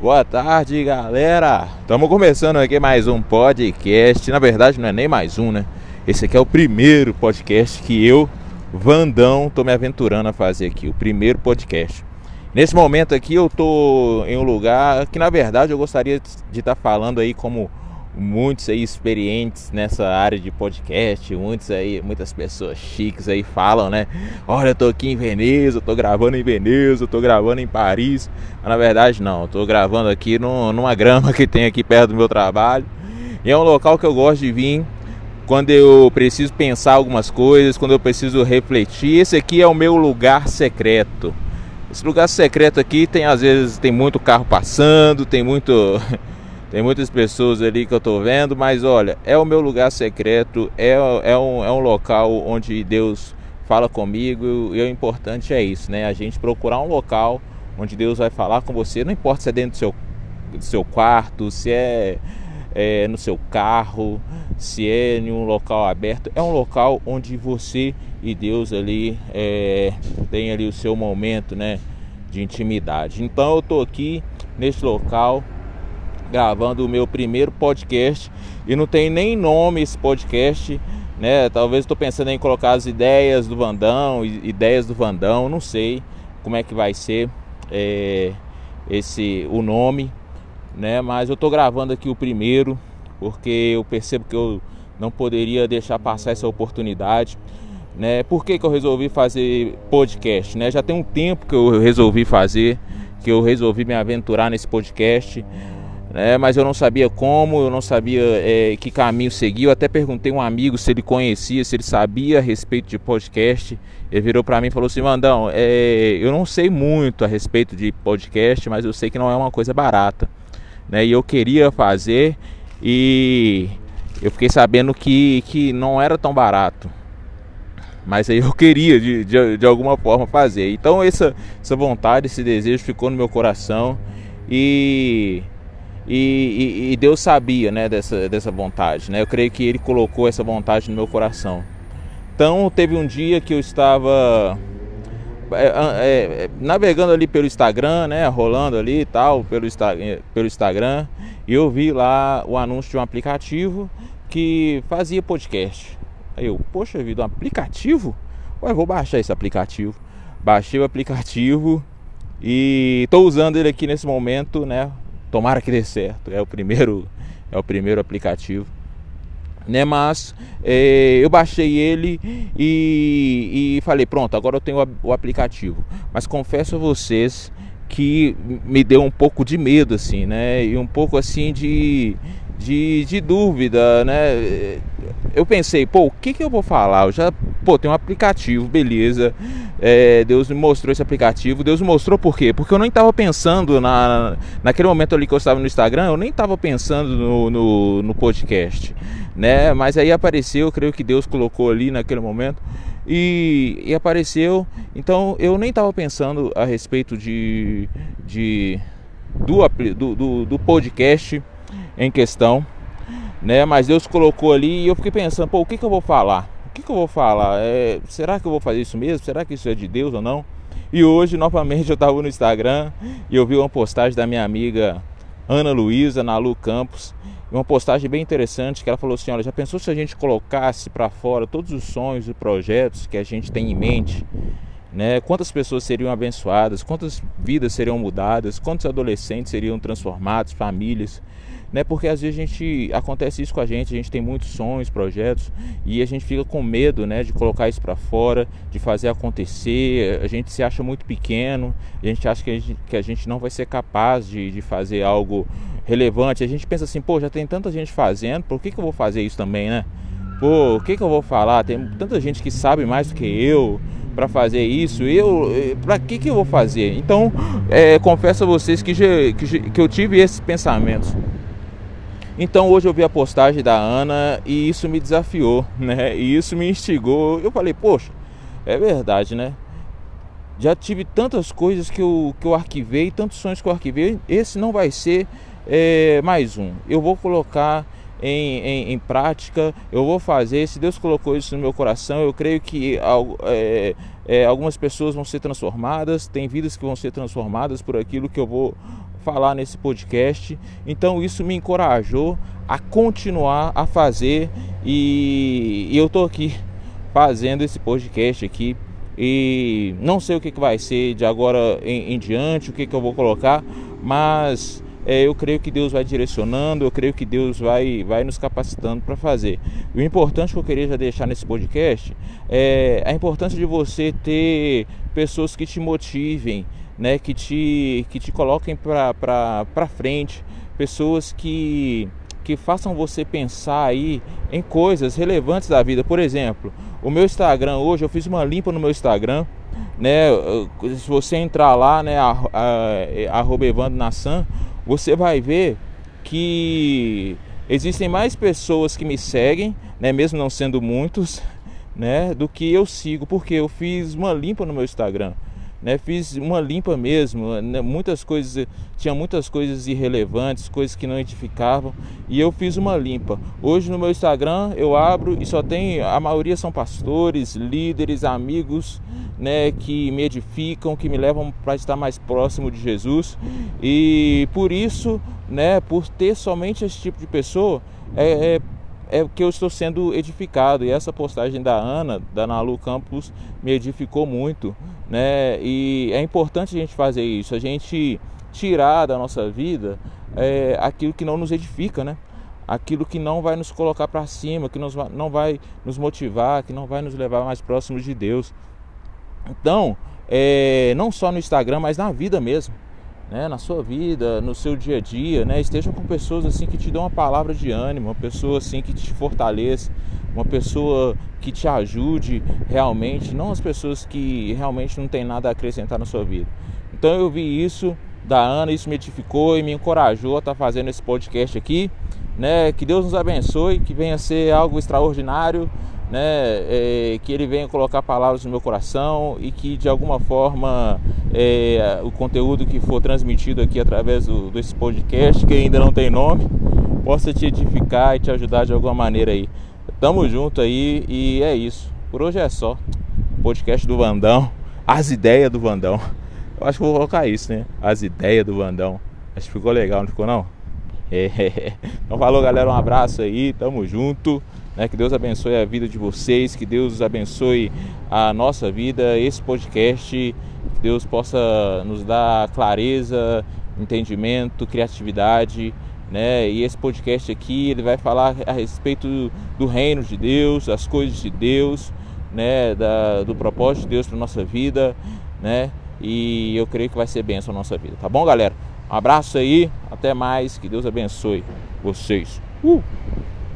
Boa tarde, galera. Estamos começando aqui mais um podcast. Na verdade, não é nem mais um, né? Esse aqui é o primeiro podcast que eu, Vandão, tô me aventurando a fazer aqui. O primeiro podcast. Nesse momento aqui, eu tô em um lugar que, na verdade, eu gostaria de estar tá falando aí como muitos aí experientes nessa área de podcast, muitos aí, muitas pessoas chiques aí falam, né? Olha, eu tô aqui em Veneza, eu tô gravando em Veneza, eu tô gravando em Paris. Mas na verdade não, eu tô gravando aqui no, numa grama que tem aqui perto do meu trabalho. E é um local que eu gosto de vir quando eu preciso pensar algumas coisas, quando eu preciso refletir. Esse aqui é o meu lugar secreto. Esse lugar secreto aqui tem às vezes tem muito carro passando, tem muito Tem muitas pessoas ali que eu estou vendo, mas olha, é o meu lugar secreto, é, é, um, é um local onde Deus fala comigo e o importante é isso, né? A gente procurar um local onde Deus vai falar com você, não importa se é dentro do seu, do seu quarto, se é, é no seu carro, se é em um local aberto, é um local onde você e Deus ali é, tem ali o seu momento, né? De intimidade. Então eu estou aqui nesse local gravando o meu primeiro podcast e não tem nem nome esse podcast, né? Talvez estou pensando em colocar as ideias do Vandão, ideias do Vandão, não sei como é que vai ser é, esse o nome, né? Mas eu estou gravando aqui o primeiro porque eu percebo que eu não poderia deixar passar essa oportunidade. Né? Por que, que eu resolvi fazer podcast? Né? Já tem um tempo que eu resolvi fazer, que eu resolvi me aventurar nesse podcast né? mas eu não sabia como, eu não sabia é, que caminho seguir. Eu até perguntei um amigo se ele conhecia, se ele sabia a respeito de podcast. Ele virou para mim e falou assim: Mandão, é, eu não sei muito a respeito de podcast, mas eu sei que não é uma coisa barata. Né? E eu queria fazer e eu fiquei sabendo que, que não era tão barato. Mas aí eu queria de, de, de alguma forma fazer. Então essa, essa vontade, esse desejo ficou no meu coração. E e, e, e, Deus sabia né, dessa, dessa vontade. Né? Eu creio que Ele colocou essa vontade no meu coração. Então teve um dia que eu estava é, é, é, navegando ali pelo Instagram, né, rolando ali e tal, pelo, é, pelo Instagram, e eu vi lá o anúncio de um aplicativo que fazia podcast. Aí eu, poxa vida, um aplicativo? Ué, vou baixar esse aplicativo. Baixei o aplicativo e estou usando ele aqui nesse momento, né? Tomara que dê certo. É o primeiro, é o primeiro aplicativo. Né, mas é, eu baixei ele e, e, falei, pronto, agora eu tenho o aplicativo. Mas confesso a vocês que me deu um pouco de medo, assim, né? E um pouco assim de, de, de dúvida, né? Eu pensei, pô, o que, que eu vou falar? Eu já, pô, tem um aplicativo, beleza. É, Deus me mostrou esse aplicativo. Deus me mostrou por quê? Porque eu nem estava pensando na, naquele momento ali que eu estava no Instagram, eu nem estava pensando no, no, no, podcast, né? Mas aí apareceu, eu creio que Deus colocou ali naquele momento e, e apareceu. Então eu nem estava pensando a respeito de, de do, do, do, do podcast em questão, né? Mas Deus colocou ali e eu fiquei pensando, pô, o que, que eu vou falar? Que, que eu vou falar? É, será que eu vou fazer isso mesmo? Será que isso é de Deus ou não? E hoje, novamente, eu estava no Instagram e eu vi uma postagem da minha amiga Ana Luísa, na Lu Campos, uma postagem bem interessante que ela falou assim: olha, já pensou se a gente colocasse para fora todos os sonhos e projetos que a gente tem em mente? Né? Quantas pessoas seriam abençoadas? Quantas vidas seriam mudadas? Quantos adolescentes seriam transformados? Famílias? Né? Porque às vezes a gente acontece isso com a gente, a gente tem muitos sonhos, projetos e a gente fica com medo, né, de colocar isso para fora, de fazer acontecer. A gente se acha muito pequeno, a gente acha que a gente, que a gente não vai ser capaz de, de fazer algo relevante. A gente pensa assim, pô, já tem tanta gente fazendo, por que, que eu vou fazer isso também, né? Pô, o que, que eu vou falar? Tem tanta gente que sabe mais do que eu para fazer isso. Eu, para que que eu vou fazer? Então, é, confesso a vocês que, que, que eu tive esses pensamentos. Então hoje eu vi a postagem da Ana e isso me desafiou, né? E isso me instigou. Eu falei, poxa, é verdade, né? Já tive tantas coisas que eu, que eu arquivei, tantos sonhos que eu arquivei. Esse não vai ser é, mais um. Eu vou colocar em, em, em, prática, eu vou fazer. Se Deus colocou isso no meu coração, eu creio que é, é, algumas pessoas vão ser transformadas, tem vidas que vão ser transformadas por aquilo que eu vou falar nesse podcast. Então isso me encorajou a continuar a fazer e, eu tô aqui fazendo esse podcast aqui e não sei o que, que vai ser de agora em, em diante, o que, que eu vou colocar, mas é, eu creio que Deus vai direcionando, eu creio que Deus vai, vai nos capacitando para fazer. o importante que eu queria já deixar nesse podcast é a importância de você ter pessoas que te motivem, né, que, te, que te coloquem para frente, pessoas que, que façam você pensar aí em coisas relevantes da vida. Por exemplo, o meu Instagram hoje, eu fiz uma limpa no meu Instagram, né? Se você entrar lá, né, arroba Evandro você vai ver que existem mais pessoas que me seguem, né, mesmo não sendo muitos, né, do que eu sigo, porque eu fiz uma limpa no meu Instagram né? Fiz uma limpa mesmo, né? muitas coisas, tinha muitas coisas irrelevantes, coisas que não edificavam, e eu fiz uma limpa. Hoje no meu Instagram eu abro e só tem, a maioria são pastores, líderes, amigos, né, que me edificam, que me levam para estar mais próximo de Jesus. E por isso, né, por ter somente esse tipo de pessoa, é, é é que eu estou sendo edificado. E essa postagem da Ana, da Nalu Campos, me edificou muito. Né? E é importante a gente fazer isso, a gente tirar da nossa vida é, aquilo que não nos edifica, né? aquilo que não vai nos colocar para cima, que nos, não vai nos motivar, que não vai nos levar mais próximos de Deus. Então, é, não só no Instagram, mas na vida mesmo né, na sua vida, no seu dia a dia, né, esteja com pessoas assim que te dão uma palavra de ânimo, uma pessoa assim que te fortaleça, uma pessoa que te ajude realmente, não as pessoas que realmente não tem nada a acrescentar na sua vida. Então eu vi isso da Ana, isso me edificou e me encorajou a estar fazendo esse podcast aqui, né? Que Deus nos abençoe, que venha ser algo extraordinário né, é, que ele venha colocar palavras no meu coração e que de alguma forma é, o conteúdo que for transmitido aqui através do, desse podcast, que ainda não tem nome, possa te edificar e te ajudar de alguma maneira aí. Tamo junto aí e é isso. Por hoje é só. Podcast do Vandão, as ideias do Vandão. Eu acho que vou colocar isso, né? As ideias do Vandão. Acho que ficou legal, não ficou não? É. Então falou galera, um abraço aí, tamo junto. Né? Que Deus abençoe a vida de vocês, que Deus abençoe a nossa vida, esse podcast, que Deus possa nos dar clareza, entendimento, criatividade. Né? E esse podcast aqui ele vai falar a respeito do reino de Deus, as coisas de Deus, né? Da, do propósito de Deus para nossa vida, né? E eu creio que vai ser bênção a nossa vida, tá bom, galera? Um abraço aí, até mais, que Deus abençoe vocês. Uh!